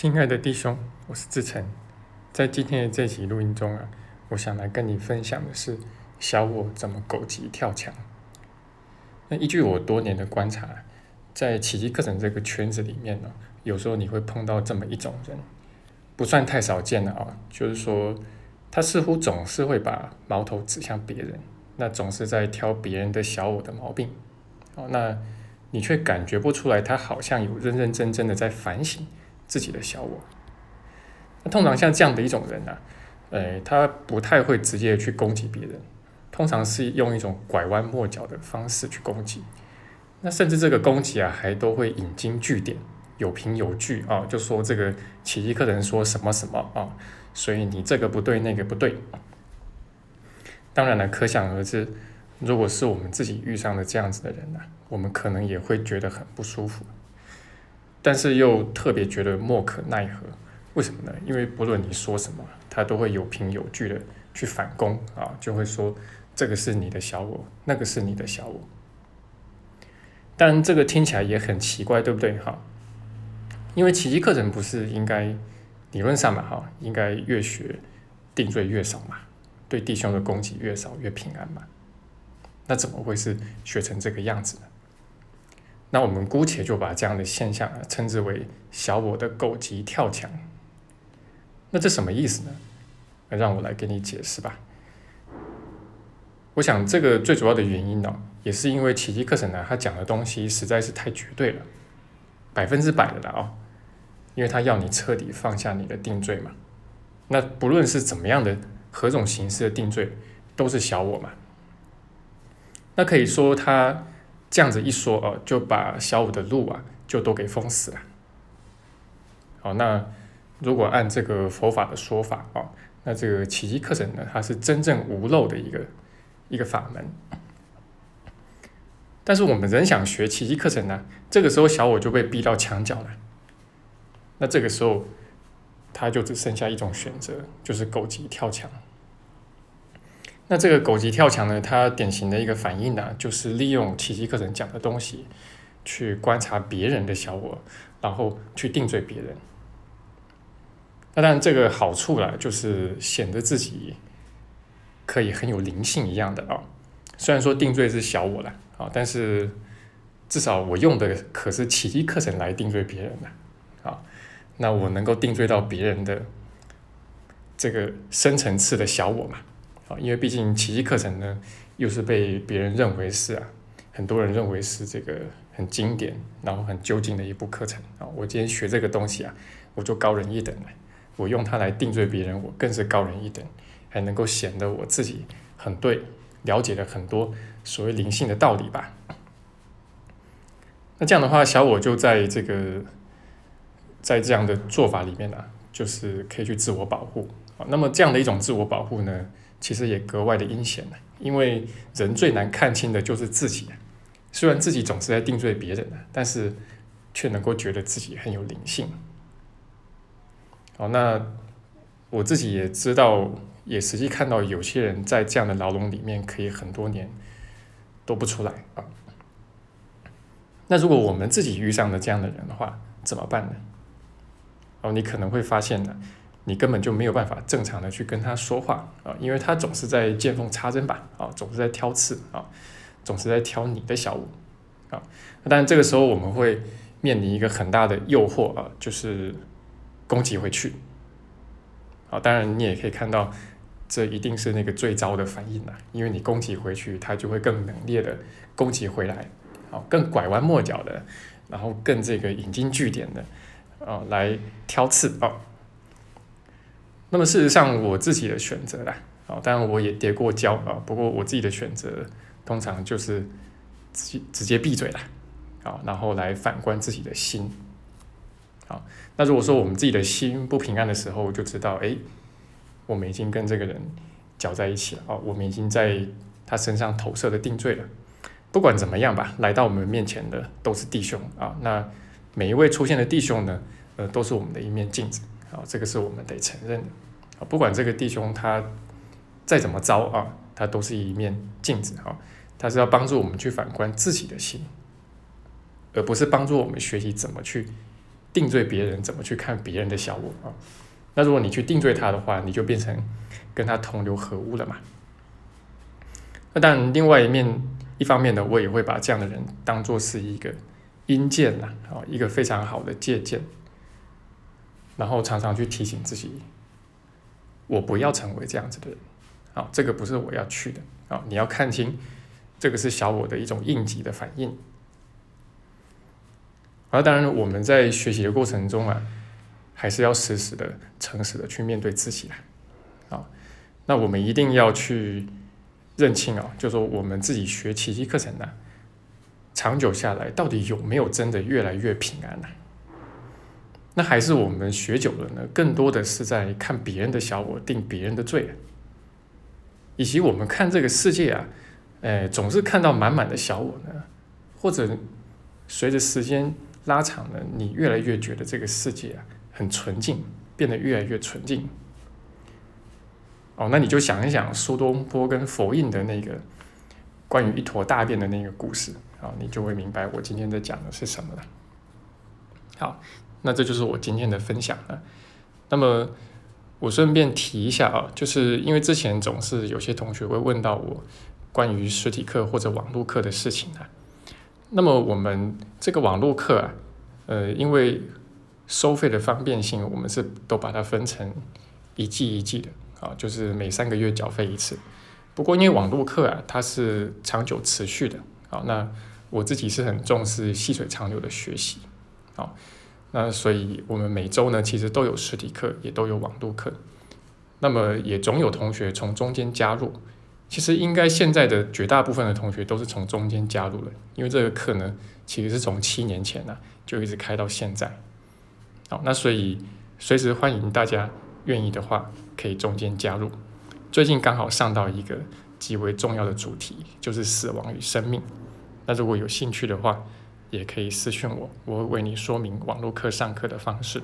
亲爱的弟兄，我是志成，在今天的这期录音中啊，我想来跟你分享的是小我怎么狗急跳墙。那依据我多年的观察，在奇迹课程这个圈子里面呢，有时候你会碰到这么一种人，不算太少见的啊，就是说他似乎总是会把矛头指向别人，那总是在挑别人的小我的毛病，哦，那你却感觉不出来他好像有认认真真的在反省。自己的小我，那通常像这样的一种人啊，呃，他不太会直接去攻击别人，通常是用一种拐弯抹角的方式去攻击。那甚至这个攻击啊，还都会引经据典，有凭有据啊，就说这个奇迹客人说什么什么啊，所以你这个不对，那个不对。当然了，可想而知，如果是我们自己遇上了这样子的人呢，我们可能也会觉得很不舒服。但是又特别觉得莫可奈何，为什么呢？因为不论你说什么，他都会有凭有据的去反攻啊，就会说这个是你的小我，那个是你的小我。但这个听起来也很奇怪，对不对？哈，因为奇迹课程不是应该理论上嘛，哈，应该越学定罪越少嘛，对弟兄的攻击越少越平安嘛，那怎么会是学成这个样子呢？那我们姑且就把这样的现象啊称之为小我的狗急跳墙。那这什么意思呢？让我来给你解释吧。我想这个最主要的原因呢，也是因为奇迹课程呢，它讲的东西实在是太绝对了，百分之百的了啊，因为它要你彻底放下你的定罪嘛。那不论是怎么样的何种形式的定罪，都是小我嘛。那可以说它。这样子一说哦，就把小五的路啊，就都给封死了。好，那如果按这个佛法的说法哦，那这个奇迹课程呢，它是真正无漏的一个一个法门。但是我们人想学奇迹课程呢，这个时候小我就被逼到墙角了。那这个时候，他就只剩下一种选择，就是狗急跳墙。那这个狗急跳墙呢？它典型的一个反应呢，就是利用奇迹课程讲的东西，去观察别人的小我，然后去定罪别人。那当然，这个好处啦，就是显得自己可以很有灵性一样的啊。虽然说定罪是小我了啊，但是至少我用的可是奇迹课程来定罪别人的啊。那我能够定罪到别人的这个深层次的小我嘛？啊，因为毕竟奇迹课程呢，又是被别人认为是啊，很多人认为是这个很经典，然后很究竟的一部课程啊。我今天学这个东西啊，我就高人一等了。我用它来定罪别人，我更是高人一等，还能够显得我自己很对，了解了很多所谓灵性的道理吧。那这样的话，小我就在这个在这样的做法里面呢，就是可以去自我保护啊。那么这样的一种自我保护呢？其实也格外的阴险，因为人最难看清的就是自己。虽然自己总是在定罪别人的，但是却能够觉得自己很有灵性。哦，那我自己也知道，也实际看到有些人在这样的牢笼里面可以很多年都不出来啊。那如果我们自己遇上了这样的人的话，怎么办呢？哦，你可能会发现呢。你根本就没有办法正常的去跟他说话啊，因为他总是在见缝插针吧，啊，总是在挑刺啊，总是在挑你的小五啊。但这个时候我们会面临一个很大的诱惑啊，就是攻击回去啊。当然你也可以看到，这一定是那个最糟的反应了，因为你攻击回去，他就会更猛烈的攻击回来，啊，更拐弯抹角的，然后更这个引经据典的啊来挑刺啊。那么事实上，我自己的选择啦，啊，当然我也跌过跤啊，不过我自己的选择通常就是直直接闭嘴了，啊，然后来反观自己的心，好，那如果说我们自己的心不平安的时候，就知道，哎，我们已经跟这个人搅在一起了，啊，我们已经在他身上投射的定罪了。不管怎么样吧，来到我们面前的都是弟兄啊，那每一位出现的弟兄呢，呃，都是我们的一面镜子。啊，这个是我们得承认的啊！不管这个弟兄他再怎么糟啊，他都是一面镜子啊！他是要帮助我们去反观自己的心，而不是帮助我们学习怎么去定罪别人怎么去看别人的小我啊。那如果你去定罪他的话，你就变成跟他同流合污了嘛。那当然，另外一面一方面呢，我也会把这样的人当做是一个阴鉴呐，啊，一个非常好的借鉴，然后常常去提醒自己，我不要成为这样子的人，啊，这个不是我要去的，啊，你要看清，这个是小我的一种应急的反应。而当然，我们在学习的过程中啊。还是要实时的、诚实的去面对自己啦，啊，那我们一定要去认清啊，就说我们自己学奇迹课程呢，长久下来到底有没有真的越来越平安呢？那还是我们学久了呢，更多的是在看别人的小我定别人的罪，以及我们看这个世界啊，哎，总是看到满满的小我呢，或者随着时间拉长呢，你越来越觉得这个世界啊。很纯净，变得越来越纯净。哦，那你就想一想苏东坡跟佛印的那个关于一坨大便的那个故事，啊，你就会明白我今天在讲的是什么了。好，那这就是我今天的分享了。那么我顺便提一下啊，就是因为之前总是有些同学会问到我关于实体课或者网络课的事情啊。那么我们这个网络课啊，呃，因为收费的方便性，我们是都把它分成一季一季的啊，就是每三个月缴费一次。不过因为网络课啊，它是长久持续的啊，那我自己是很重视细水长流的学习啊，那所以我们每周呢，其实都有实体课，也都有网络课。那么也总有同学从中间加入，其实应该现在的绝大部分的同学都是从中间加入了，因为这个课呢，其实是从七年前呢就一直开到现在。好，那所以随时欢迎大家愿意的话，可以中间加入。最近刚好上到一个极为重要的主题，就是死亡与生命。那如果有兴趣的话，也可以私讯我，我会为你说明网络课上课的方式。